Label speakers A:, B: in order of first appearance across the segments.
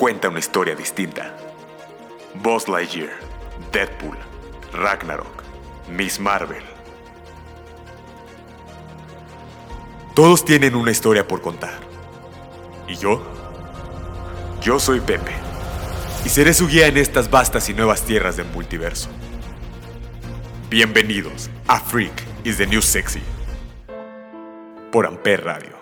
A: cuenta una historia distinta. Buzz Lightyear, Deadpool, Ragnarok, Miss Marvel. Todos tienen una historia por contar. ¿Y yo? Yo soy Pepe. Y seré su guía en estas vastas y nuevas tierras del multiverso. Bienvenidos a Freak is the New Sexy. Por Amper Radio.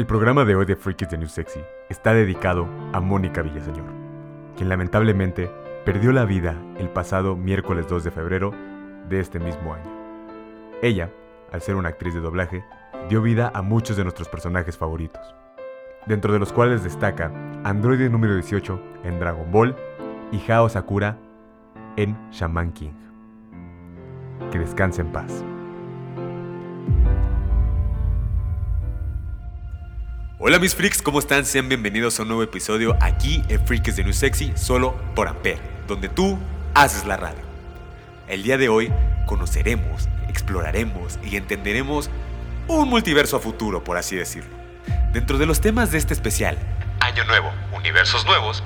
A: El programa de hoy de Freak is the New Sexy está dedicado a Mónica Villaseñor, quien lamentablemente perdió la vida el pasado miércoles 2 de febrero de este mismo año. Ella, al ser una actriz de doblaje, dio vida a muchos de nuestros personajes favoritos, dentro de los cuales destaca Android número 18 en Dragon Ball y Hao Sakura en Shaman King. Que descanse en paz. Hola mis freaks, ¿cómo están? Sean bienvenidos a un nuevo episodio aquí en Freaks de New Sexy, solo por Ampere, donde tú haces la radio. El día de hoy conoceremos, exploraremos y entenderemos un multiverso a futuro, por así decirlo. Dentro de los temas de este especial, Año Nuevo, Universos Nuevos,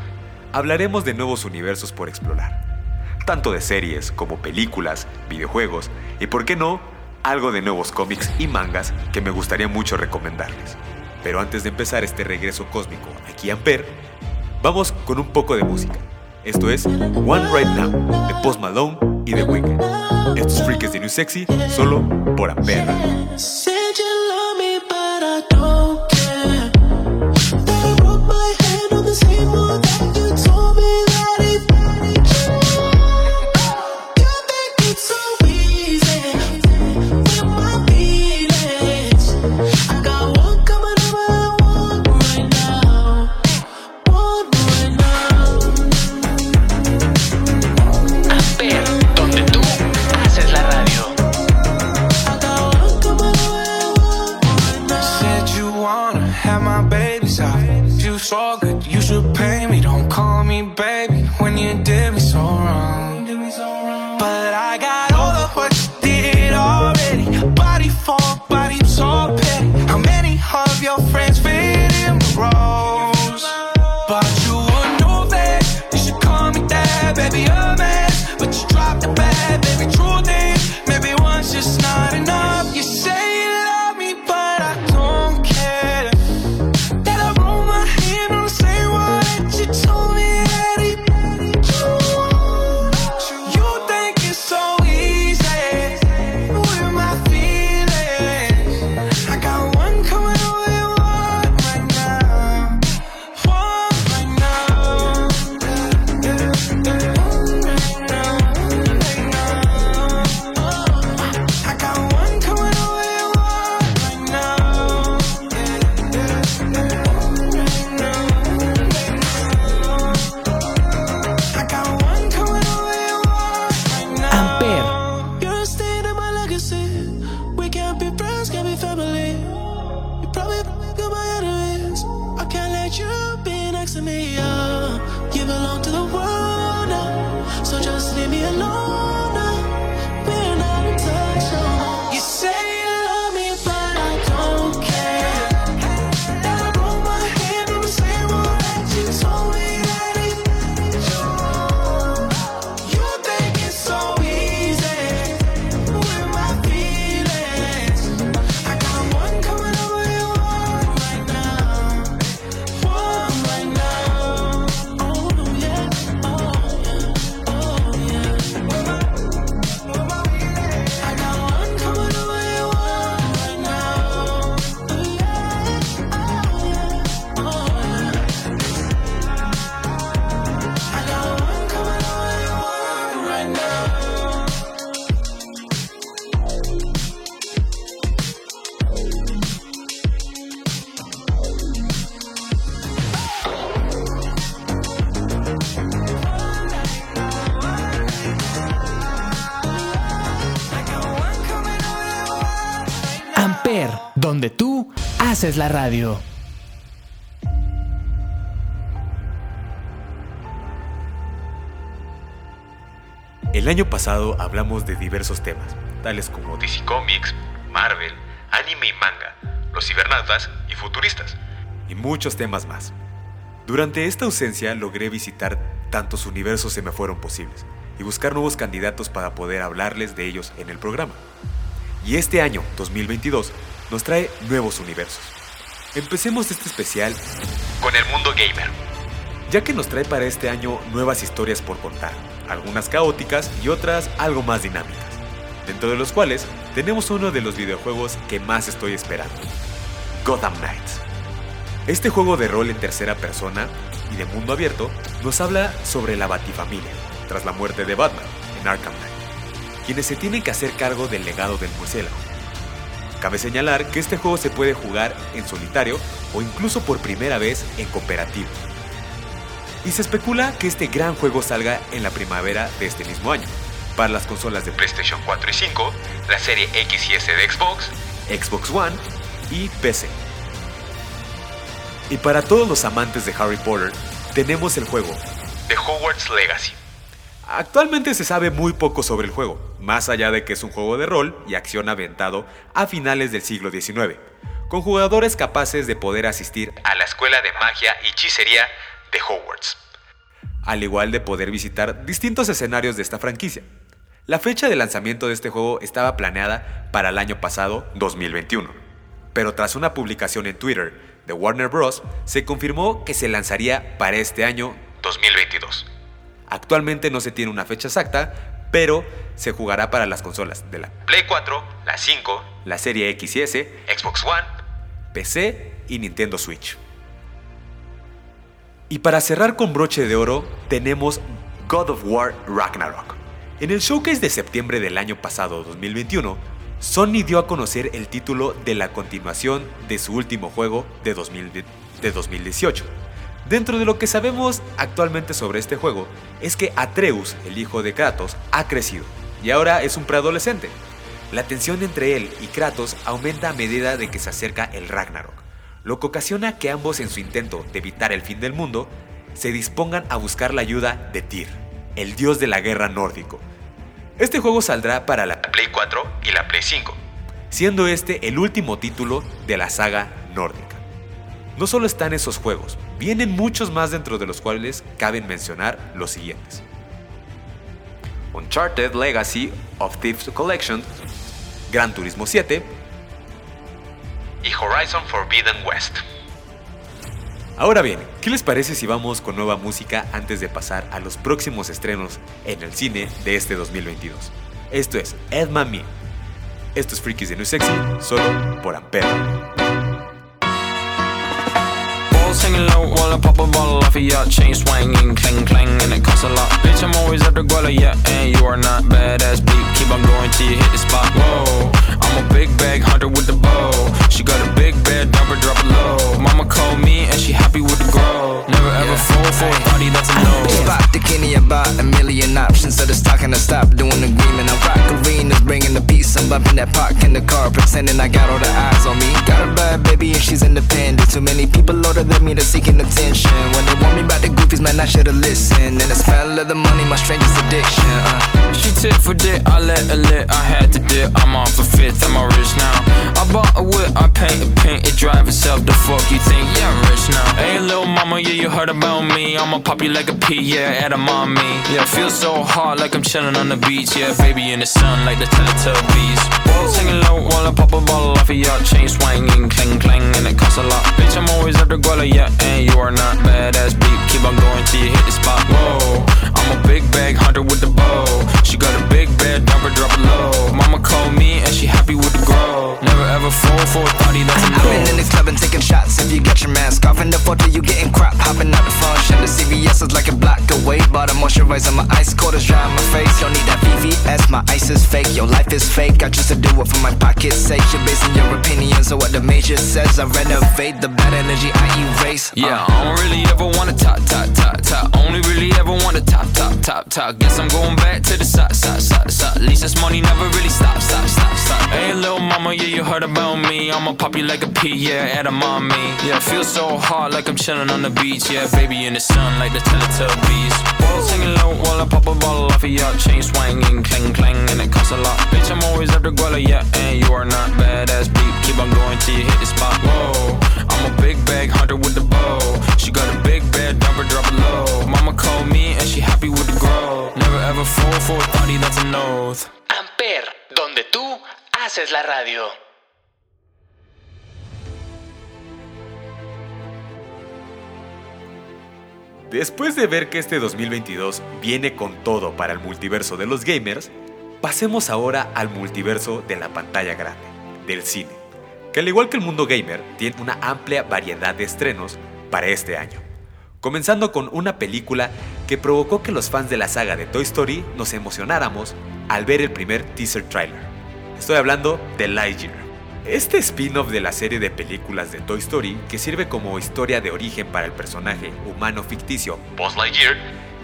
A: hablaremos de nuevos universos por explorar. Tanto de series como películas, videojuegos y, por qué no, algo de nuevos cómics y mangas que me gustaría mucho recomendarles. Pero antes de empezar este regreso cósmico aquí Amper, vamos con un poco de música. Esto es One Right Now de Post Malone y The Weeknd. Estos freaks de New Sexy solo por. Amper,
B: haces la radio.
A: El año pasado hablamos de diversos temas, tales como DC Comics, Marvel, anime y manga, los cibernautas y futuristas, y muchos temas más. Durante esta ausencia logré visitar tantos universos se me fueron posibles y buscar nuevos candidatos para poder hablarles de ellos en el programa. Y este año, 2022, nos trae nuevos universos. Empecemos este especial con el mundo gamer, ya que nos trae para este año nuevas historias por contar, algunas caóticas y otras algo más dinámicas, dentro de los cuales tenemos uno de los videojuegos que más estoy esperando, Gotham Knights. Este juego de rol en tercera persona y de mundo abierto nos habla sobre la Batifamilia, tras la muerte de Batman en Arkham Knight, quienes se tienen que hacer cargo del legado del murciélago. Cabe señalar que este juego se puede jugar en solitario o incluso por primera vez en cooperativo. Y se especula que este gran juego salga en la primavera de este mismo año, para las consolas de PlayStation 4 y 5, la serie X y S de Xbox, Xbox One y PC. Y para todos los amantes de Harry Potter, tenemos el juego The Hogwarts Legacy. Actualmente se sabe muy poco sobre el juego, más allá de que es un juego de rol y acción aventado a finales del siglo XIX, con jugadores capaces de poder asistir a la escuela de magia y hechicería de Hogwarts, al igual de poder visitar distintos escenarios de esta franquicia. La fecha de lanzamiento de este juego estaba planeada para el año pasado, 2021, pero tras una publicación en Twitter de Warner Bros., se confirmó que se lanzaría para este año 2022. Actualmente no se tiene una fecha exacta, pero se jugará para las consolas de la Play 4, la 5, la serie X y S, Xbox One, PC y Nintendo Switch. Y para cerrar con broche de oro, tenemos God of War Ragnarok. En el showcase de septiembre del año pasado, 2021, Sony dio a conocer el título de la continuación de su último juego de, 2018. Dentro de lo que sabemos actualmente sobre este juego es que Atreus, el hijo de Kratos, ha crecido y ahora es un preadolescente. La tensión entre él y Kratos aumenta a medida de que se acerca el Ragnarok, lo que ocasiona que ambos en su intento de evitar el fin del mundo se dispongan a buscar la ayuda de Tyr, el dios de la guerra nórdico. Este juego saldrá para la Play 4 y la Play 5, siendo este el último título de la saga nórdica. No solo están esos juegos, vienen muchos más dentro de los cuales caben mencionar los siguientes. Uncharted Legacy of Thieves Collection, Gran Turismo 7 y Horizon Forbidden West. Ahora bien, ¿qué les parece si vamos con nueva música antes de pasar a los próximos estrenos en el cine de este 2022? Esto es Ed Me. Esto es Freakies de New Sexy, solo por Ampere.
C: Singing low while I pop a bottle off of your chain swinging, clang clang, and it costs a lot. Bitch, I'm always at the guala, yeah, and you are not badass beat. Keep on going till you hit the spot. Whoa, I'm a big bag hunter with the bow. She got a big bed, her, drop it low. Mama called me and she happy with the grow. Never ever yeah. fall for a thotty, that's a no.
D: Spot the Kenny about a million options, so the stock and I stop doing the agreement. That park in the car, pretending I got all the eyes on me. Got a bad baby and she's independent. Too many people older than me to seeking attention. When they want me about the man, I should've listened. And the smell of the money, my strangest addiction. Uh.
C: She tit for dick, I let her lit, I had to dip. I'm off a fifth, I'm a rich now. I bought a whip, I paint a paint, it drive itself. The fuck you think? Yeah, I'm rich now. Hey, little mama, yeah, you heard about me. I'ma pop you like a pea, yeah, at a mommy. Yeah, feel so hot like I'm chilling on the beach. Yeah, baby in the sun like the Teletubbies. Singing low while I pop a bottle off of your chain swinging, clang clang, and it costs a lot. Bitch, I'm always at the guala, yeah, and you are not badass beat. Keep on going till you hit the spot. Whoa, I'm a big bag hunter with the bow. She got a big bed, number drop it low. Mama called me and she happy with the grow. Never ever fall for a thotty, that's a no.
D: I've been in the club and taking shots. If you got your mask off in the photo, you getting crap. Hopping out the function. The CVS is like a block away. Bottom moisturizing my ice cold is dry on my face. Don't need that VVS, my ice is fake. Your life is fake. I choose to do it for my pocket's sake. You're basing your opinions on what the major says. I renovate the bad energy I erase.
C: Uh. Yeah, I don't really ever wanna top, top, top, top. Only really ever wanna top, top, top, top. Guess I'm going back to the side, side, side. At least this money never really stop, stop, stop, stop. Hey, little mama, yeah, you heard about me. I'ma pop you like a pea, yeah, at a mommy. Yeah, feel so hot like I'm chilling on the beach. Yeah, baby in the sun like the Teletubbies. Balls hanging low while I pop a bottle off of your chain swinging, clang clang, and it costs a lot. Bitch, I'm always after Guala, yeah, and you are not badass beat. Keep on going till you hit the spot. Whoa, I'm a big bag hunter with the bow. She got a big bed, number drop it low. Mama called me and she happy with the grow. Never ever fall for that's an oath.
B: Amper, donde tú haces la radio.
A: Después de ver que este 2022 viene con todo para el multiverso de los gamers, pasemos ahora al multiverso de la pantalla grande, del cine, que al igual que el mundo gamer, tiene una amplia variedad de estrenos para este año. Comenzando con una película que provocó que los fans de la saga de Toy Story nos emocionáramos al ver el primer teaser trailer. Estoy hablando de Lightyear. Este spin-off de la serie de películas de Toy Story, que sirve como historia de origen para el personaje humano ficticio Buzz Lightyear,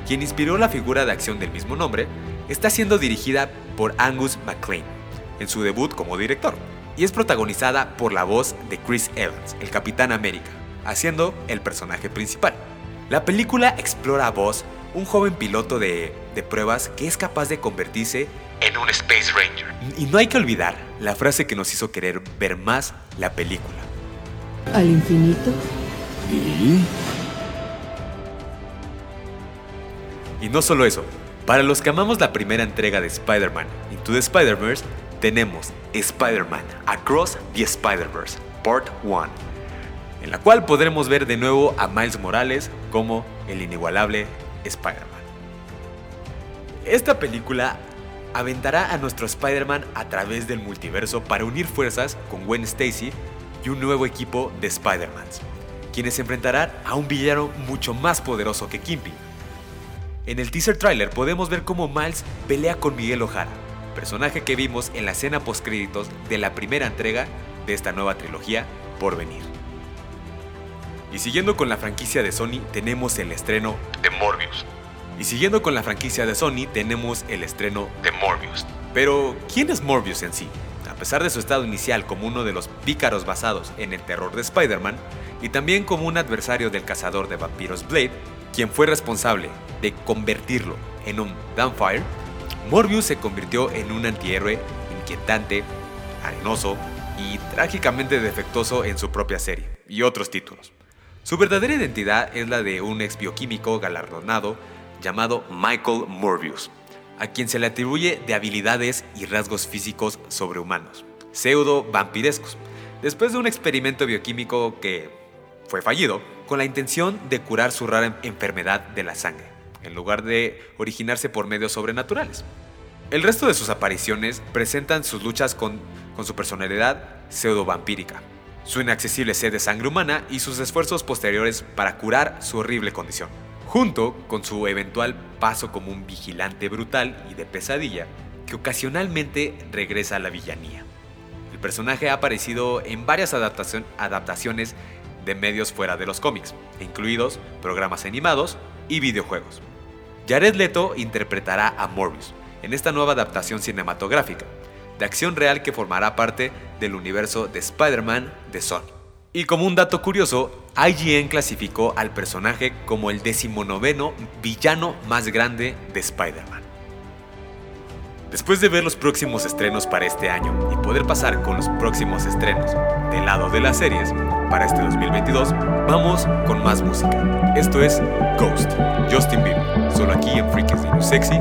A: quien inspiró la figura de acción del mismo nombre, está siendo dirigida por Angus MacLean, en su debut como director, y es protagonizada por la voz de Chris Evans, el Capitán América, haciendo el personaje principal. La película explora a Buzz, un joven piloto de, de pruebas que es capaz de convertirse en un Space Ranger. Y no hay que olvidar la frase que nos hizo querer ver más la película.
E: Al infinito
A: Y no solo eso, para los que amamos la primera entrega de Spider-Man Into the Spider-Verse, tenemos Spider-Man Across the Spider-Verse, Part 1, en la cual podremos ver de nuevo a Miles Morales como el inigualable Spider-Man. Esta película aventará a nuestro Spider-Man a través del multiverso para unir fuerzas con Gwen Stacy y un nuevo equipo de Spider-Mans, quienes se enfrentarán a un villano mucho más poderoso que Kimpy. En el teaser trailer podemos ver cómo Miles pelea con Miguel O'Hara, personaje que vimos en la escena postcréditos de la primera entrega de esta nueva trilogía por venir. Y siguiendo con la franquicia de Sony tenemos el estreno de Morbius, y siguiendo con la franquicia de Sony, tenemos el estreno de Morbius. Pero, ¿quién es Morbius en sí? A pesar de su estado inicial como uno de los pícaros basados en el terror de Spider-Man, y también como un adversario del cazador de vampiros Blade, quien fue responsable de convertirlo en un Vampire, Morbius se convirtió en un antihéroe inquietante, arenoso y trágicamente defectuoso en su propia serie y otros títulos. Su verdadera identidad es la de un ex bioquímico galardonado llamado Michael Morbius, a quien se le atribuye de habilidades y rasgos físicos sobrehumanos, pseudo vampirescos, después de un experimento bioquímico que fue fallido, con la intención de curar su rara enfermedad de la sangre, en lugar de originarse por medios sobrenaturales. El resto de sus apariciones presentan sus luchas con, con su personalidad pseudo-vampírica, su inaccesible sed de sangre humana y sus esfuerzos posteriores para curar su horrible condición junto con su eventual paso como un vigilante brutal y de pesadilla que ocasionalmente regresa a la villanía. El personaje ha aparecido en varias adaptaciones de medios fuera de los cómics, incluidos programas animados y videojuegos. Jared Leto interpretará a Morbius en esta nueva adaptación cinematográfica, de acción real que formará parte del universo de Spider-Man de Sony. Y como un dato curioso, IGN clasificó al personaje como el decimonoveno villano más grande de Spider-Man. Después de ver los próximos estrenos para este año y poder pasar con los próximos estrenos del lado de las series para este 2022, vamos con más música. Esto es Ghost, Justin Bieber, solo aquí en Freaks de Sexy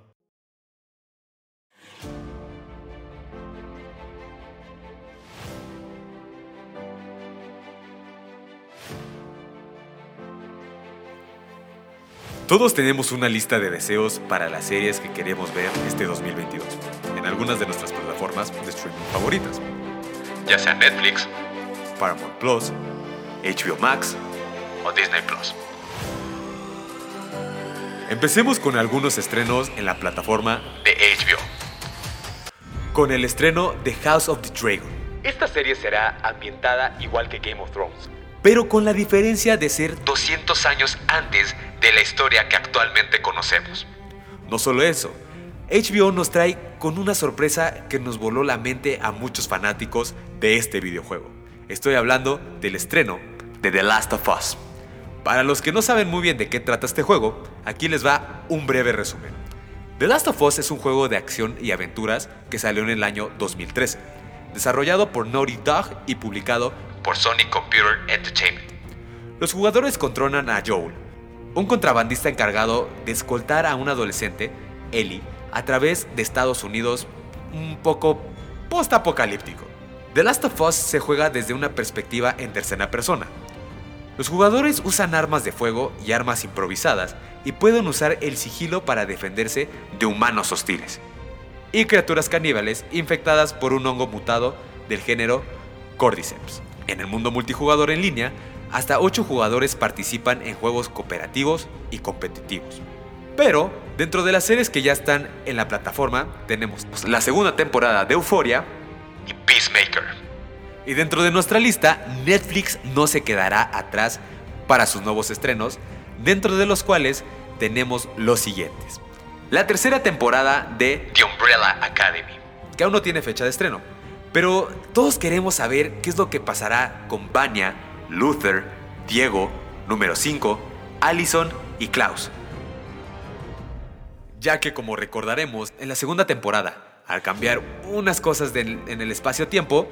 A: Todos tenemos una lista de deseos para las series que queremos ver este 2022 en algunas de nuestras plataformas de streaming favoritas, ya sea Netflix, Paramount Plus, HBO Max o Disney Plus. Empecemos con algunos estrenos en la plataforma de HBO. Con el estreno de House of the Dragon. Esta serie será ambientada igual que Game of Thrones, pero con la diferencia de ser 200 años antes de la historia que actualmente conocemos. No solo eso, HBO nos trae con una sorpresa que nos voló la mente a muchos fanáticos de este videojuego. Estoy hablando del estreno de The Last of Us. Para los que no saben muy bien de qué trata este juego, aquí les va un breve resumen. The Last of Us es un juego de acción y aventuras que salió en el año 2013, desarrollado por Naughty Dog y publicado por Sony Computer Entertainment. Los jugadores controlan a Joel, un contrabandista encargado de escoltar a un adolescente, Ellie, a través de Estados Unidos un poco post-apocalíptico. The Last of Us se juega desde una perspectiva en tercera persona. Los jugadores usan armas de fuego y armas improvisadas y pueden usar el sigilo para defenderse de humanos hostiles y criaturas caníbales infectadas por un hongo mutado del género Cordyceps. En el mundo multijugador en línea, hasta 8 jugadores participan en juegos cooperativos y competitivos. Pero, dentro de las series que ya están en la plataforma, tenemos la segunda temporada de Euphoria y Peacemaker. Y dentro de nuestra lista, Netflix no se quedará atrás para sus nuevos estrenos, dentro de los cuales tenemos los siguientes. La tercera temporada de The Umbrella Academy, que aún no tiene fecha de estreno, pero todos queremos saber qué es lo que pasará con Vanya, Luther, Diego, número 5, Allison y Klaus. Ya que como recordaremos, en la segunda temporada, al cambiar unas cosas en el espacio-tiempo,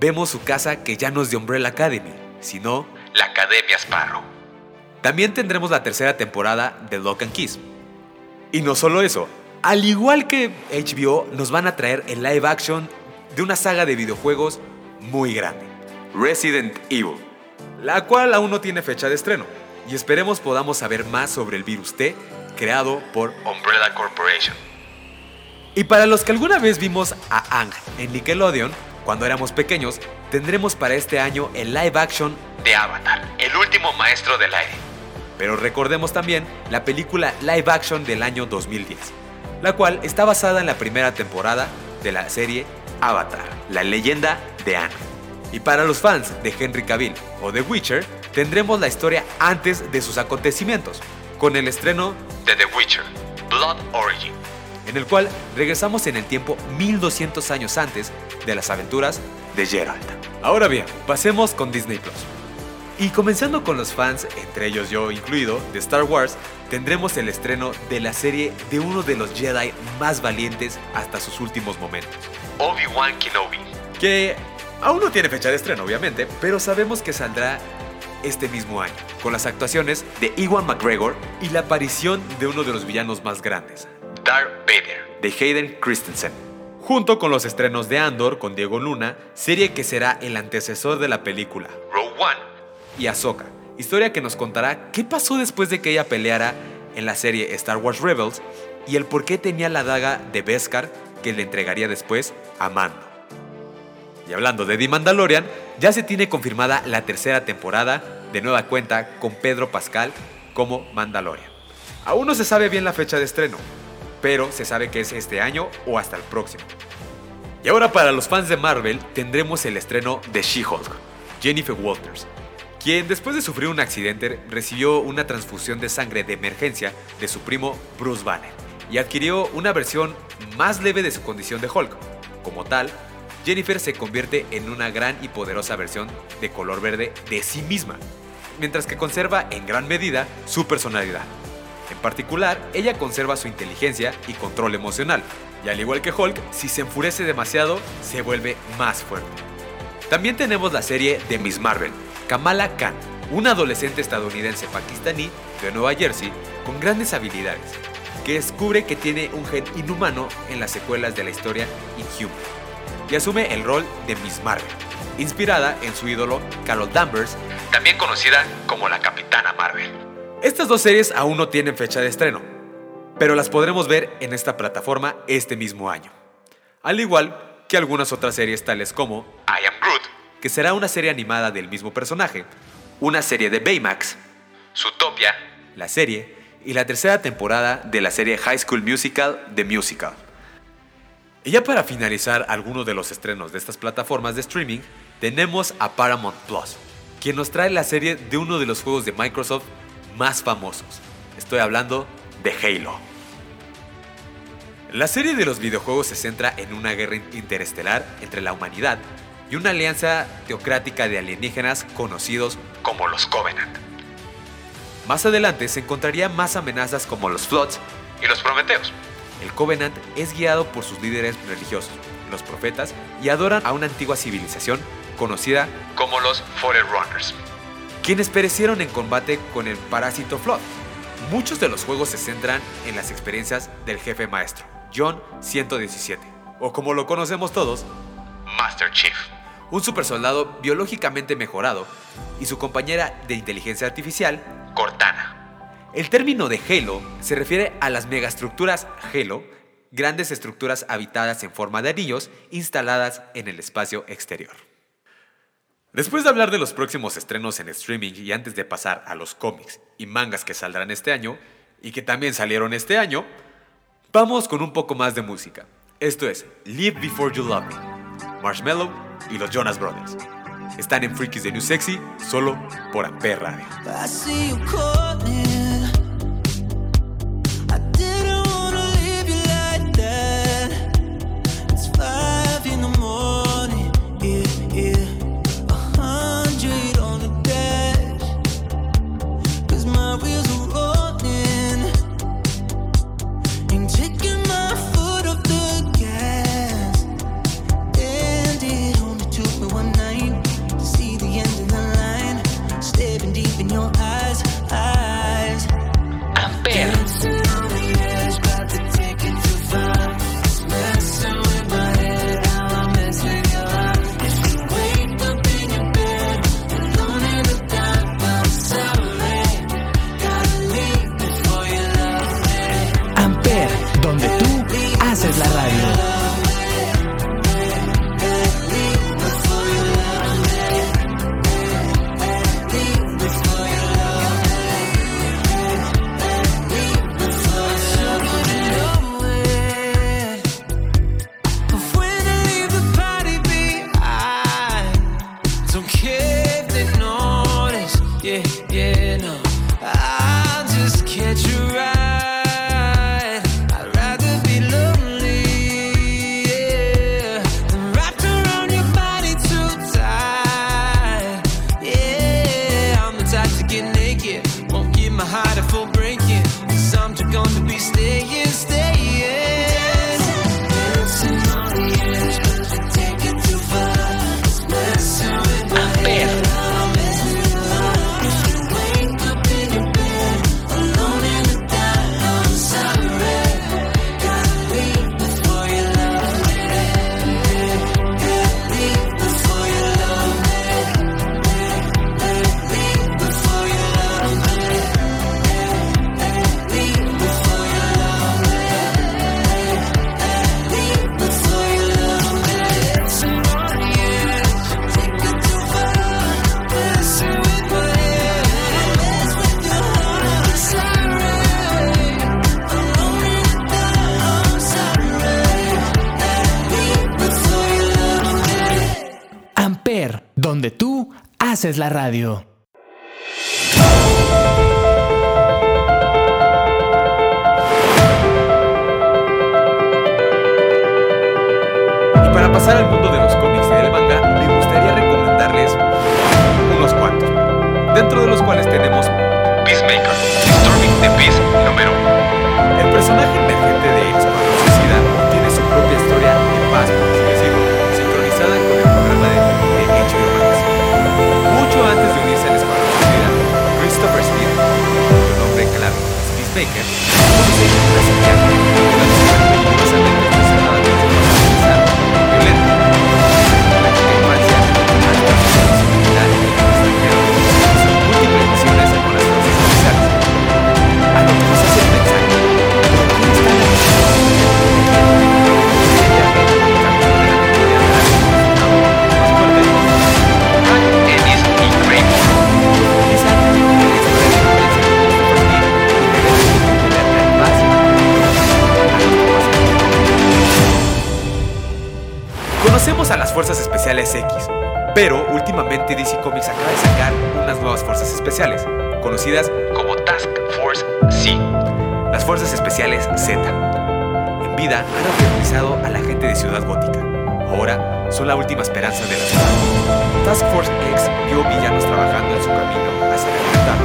A: vemos su casa que ya no es de Umbrella Academy, sino la Academia Sparrow. También tendremos la tercera temporada de Lock and Kiss. Y no solo eso, al igual que HBO, nos van a traer el live action de una saga de videojuegos muy grande, Resident Evil, la cual aún no tiene fecha de estreno. Y esperemos podamos saber más sobre el virus T creado por Umbrella Corporation. Y para los que alguna vez vimos a Ang en Nickelodeon, cuando éramos pequeños, tendremos para este año el live action de Avatar, el último maestro del aire. Pero recordemos también la película live action del año 2010, la cual está basada en la primera temporada de la serie Avatar, la leyenda de Anne. Y para los fans de Henry Cavill o de Witcher, tendremos la historia antes de sus acontecimientos, con el estreno de The Witcher, Blood Origin, en el cual regresamos en el tiempo 1200 años antes de las aventuras de Geralt. Ahora bien, pasemos con Disney Plus. Y comenzando con los fans, entre ellos yo incluido, de Star Wars, tendremos el estreno de la serie de uno de los Jedi más valientes hasta sus últimos momentos, Obi-Wan Kenobi. Que aún no tiene fecha de estreno, obviamente, pero sabemos que saldrá este mismo año, con las actuaciones de Ewan McGregor y la aparición de uno de los villanos más grandes, Darth Vader, de Hayden Christensen. Junto con los estrenos de Andor con Diego Luna, serie que será el antecesor de la película Rogue One y Ahsoka, historia que nos contará qué pasó después de que ella peleara en la serie Star Wars Rebels y el por qué tenía la daga de Beskar que le entregaría después a Mando. Y hablando de The Mandalorian, ya se tiene confirmada la tercera temporada de nueva cuenta con Pedro Pascal como Mandalorian. Aún no se sabe bien la fecha de estreno, pero se sabe que es este año o hasta el próximo. Y ahora para los fans de Marvel tendremos el estreno de She-Hulk, Jennifer Walters, quien después de sufrir un accidente recibió una transfusión de sangre de emergencia de su primo Bruce Banner y adquirió una versión más leve de su condición de Hulk. Como tal, Jennifer se convierte en una gran y poderosa versión de color verde de sí misma, mientras que conserva en gran medida su personalidad. En particular, ella conserva su inteligencia y control emocional, y al igual que Hulk, si se enfurece demasiado, se vuelve más fuerte. También tenemos la serie de Miss Marvel, Kamala Khan, una adolescente estadounidense pakistaní de Nueva Jersey con grandes habilidades, que descubre que tiene un gen inhumano en las secuelas de la historia Inhuman, y asume el rol de Miss Marvel, inspirada en su ídolo Carol Danvers, también conocida como la Capitana Marvel. Estas dos series aún no tienen fecha de estreno, pero las podremos ver en esta plataforma este mismo año. Al igual que algunas otras series tales como I Am que será una serie animada del mismo personaje, una serie de Baymax, Zootopia, la serie, y la tercera temporada de la serie High School Musical, The Musical. Y ya para finalizar algunos de los estrenos de estas plataformas de streaming, tenemos a Paramount Plus, quien nos trae la serie de uno de los juegos de Microsoft más famosos. Estoy hablando de Halo. La serie de los videojuegos se centra en una guerra interestelar entre la humanidad y una alianza teocrática de alienígenas conocidos como los Covenant. Más adelante se encontrarían más amenazas como los Floods y los Prometeos. El Covenant es guiado por sus líderes religiosos, los profetas, y adoran a una antigua civilización conocida como los Forerunners, quienes perecieron en combate con el parásito Flood. Muchos de los juegos se centran en las experiencias del jefe maestro, John 117, o como lo conocemos todos, Master Chief, un supersoldado biológicamente mejorado, y su compañera de inteligencia artificial, Cortana. El término de Halo se refiere a las megaestructuras Halo, grandes estructuras habitadas en forma de anillos instaladas en el espacio exterior. Después de hablar de los próximos estrenos en streaming y antes de pasar a los cómics y mangas que saldrán este año, y que también salieron este año, vamos con un poco más de música. Esto es Live Before You Love Me, Marshmallow y los Jonas Brothers. Están en Freakies de New Sexy solo por Radio.
B: Haces la radio.
A: Conocidas como Task Force C, las Fuerzas Especiales Z. En vida han aterrorizado a la gente de Ciudad Gótica. Ahora son la última esperanza de la ciudad. Task Force X vio villanos trabajando en su camino hacia la libertad.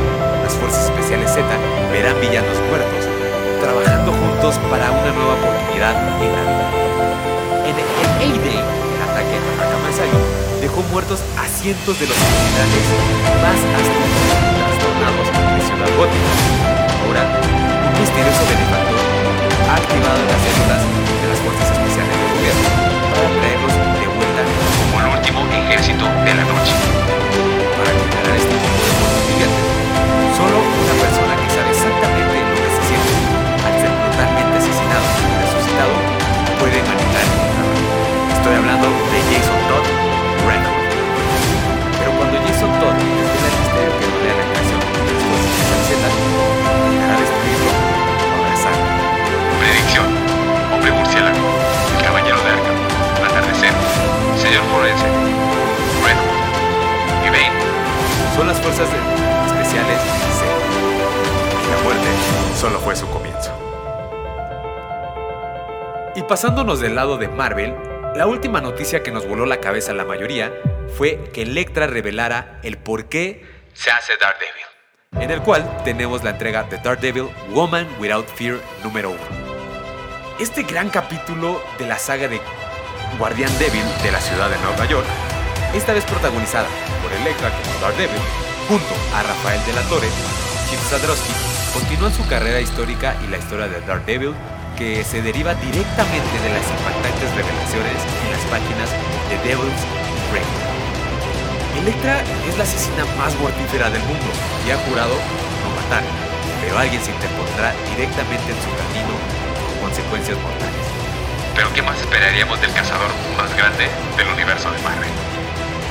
A: Las Fuerzas Especiales Z verán villanos muertos, trabajando juntos para una nueva oportunidad en la vida. En el A-Day, el ataque a Asylum dejó muertos a cientos de los criminales más astutos trastornados de Ciudad Gótica. Ahora, un misterioso benefactor ha activado las células de las fuerzas especiales del gobierno para traerlos de vuelta como el último ejército de la noche. Para generar este tipo de muertos vivientes, solo una persona que sabe exactamente lo que se siente al ser brutalmente asesinado y resucitado puede manipular. Estoy hablando de Jason Todd Record. Pero cuando Jason Todd fuerzas especiales Z, dejará destruirlo o abrazarlo. Predicción. Hombre murciélago. El caballero de Arkham. Atardecer. Señor forense. Red Hood. Y Bane. Son las fuerzas de- especiales Z. Y la muerte solo fue su comienzo. Y pasándonos del lado de Marvel, la última noticia que nos voló la cabeza a la mayoría fue que Electra revelara el por qué se hace Daredevil, en el cual tenemos la entrega de Daredevil Woman Without Fear número 1. Este gran capítulo de la saga de Guardián Débil de la ciudad de Nueva York, esta vez protagonizada por Electra como Daredevil, junto a Rafael de la Torre, Chip Sadrowski, continúan su carrera histórica y la historia de Daredevil que se deriva directamente de las impactantes revelaciones en las páginas de Devil's Reign. Electra es la asesina más mortífera del mundo y ha jurado no matar, pero alguien se interpondrá directamente en su camino con consecuencias mortales. Pero ¿qué más esperaríamos del cazador más grande del universo de Marvel?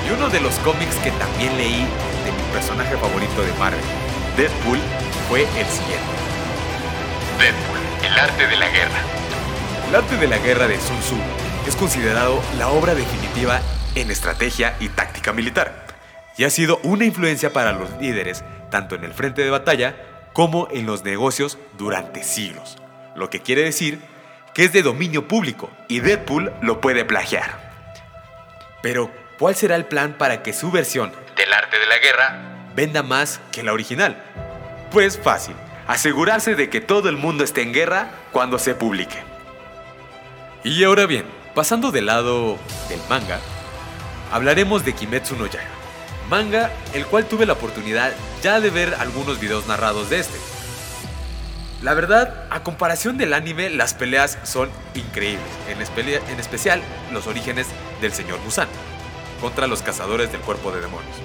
A: Y uno de los cómics que también leí de mi personaje favorito de Marvel, Deadpool, fue el siguiente. Deadpool, el arte de la guerra. El arte de la guerra de Sun Tzu es considerado la obra definitiva en estrategia y táctica militar, y ha sido una influencia para los líderes tanto en el frente de batalla como en los negocios durante siglos, lo que quiere decir que es de dominio público y Deadpool lo puede plagiar. Pero, ¿cuál será el plan para que su versión del arte de la guerra venda más que la original? Pues fácil, asegurarse de que todo el mundo esté en guerra cuando se publique. Y ahora bien, pasando del lado del manga, hablaremos de Kimetsu no Yaiba, manga el cual tuve la oportunidad ya de ver algunos videos narrados de este. La verdad, a comparación del anime, las peleas son increíbles, en, en especial los orígenes del señor Musan contra los cazadores del cuerpo de demonios.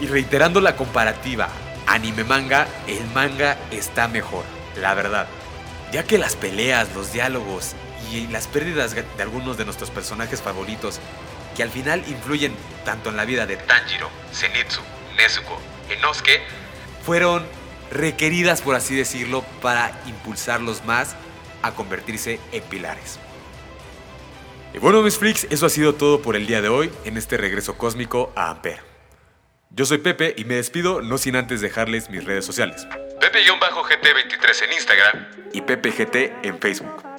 A: Y reiterando la comparativa anime-manga, el manga está mejor, la verdad, ya que las peleas, los diálogos y las pérdidas de algunos de nuestros personajes favoritos, que al final influyen tanto en la vida de Tanjiro, Zenitsu, Nezuko, Enosuke, fueron requeridas, por así decirlo, para impulsarlos más a convertirse en pilares. Y bueno, mis freaks, eso ha sido todo por el día de hoy en este regreso cósmico a Ampere. Yo soy Pepe y me despido no sin antes dejarles mis redes sociales. Pepe-GT23 en Instagram y PepeGT en Facebook.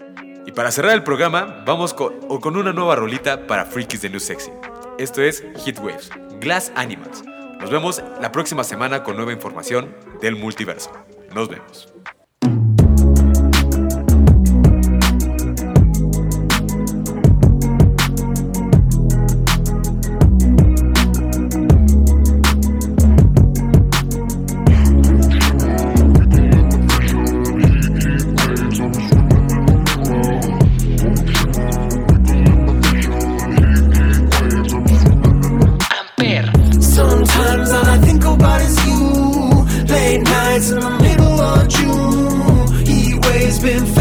A: Y para cerrar el programa, vamos con, con una nueva rolita para Freakies de New Sexy. Esto es Heatwaves, Glass Animals. Nos vemos la próxima semana con nueva información del multiverso. Nos vemos.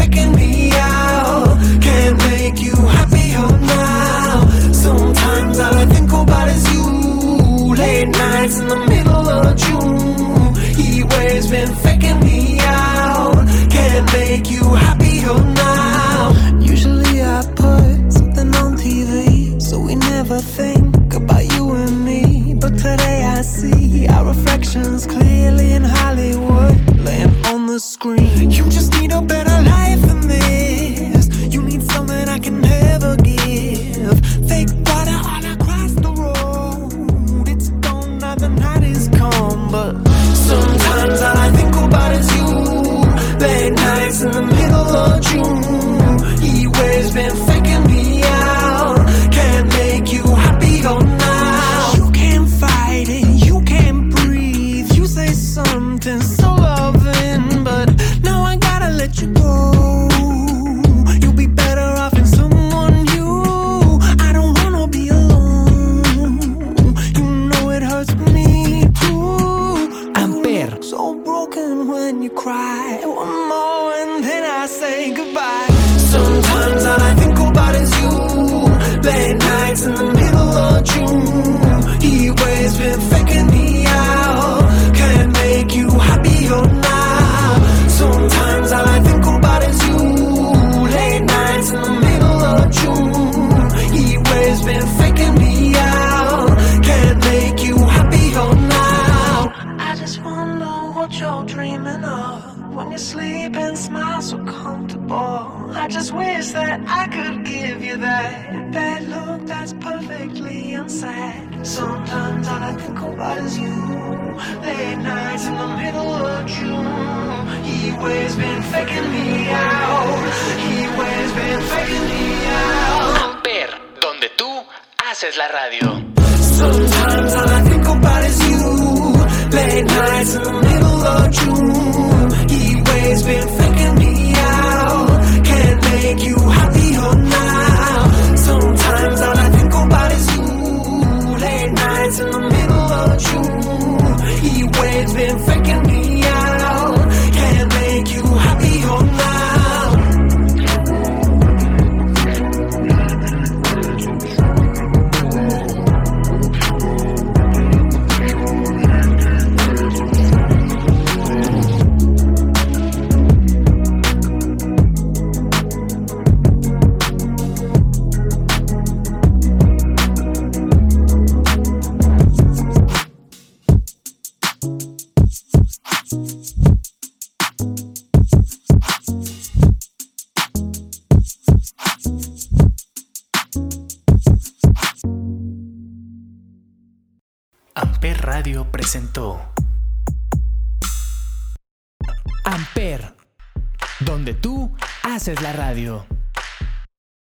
F: checking me out. Can't make you happier now. Sometimes all I think about is you. Late nights in the middle of June. He waves been faking me out. Can't make you happier now. Usually I put something on TV, so we never think about you and me. But today I see our reflections clearly in Hollywood, laying on the screen. You just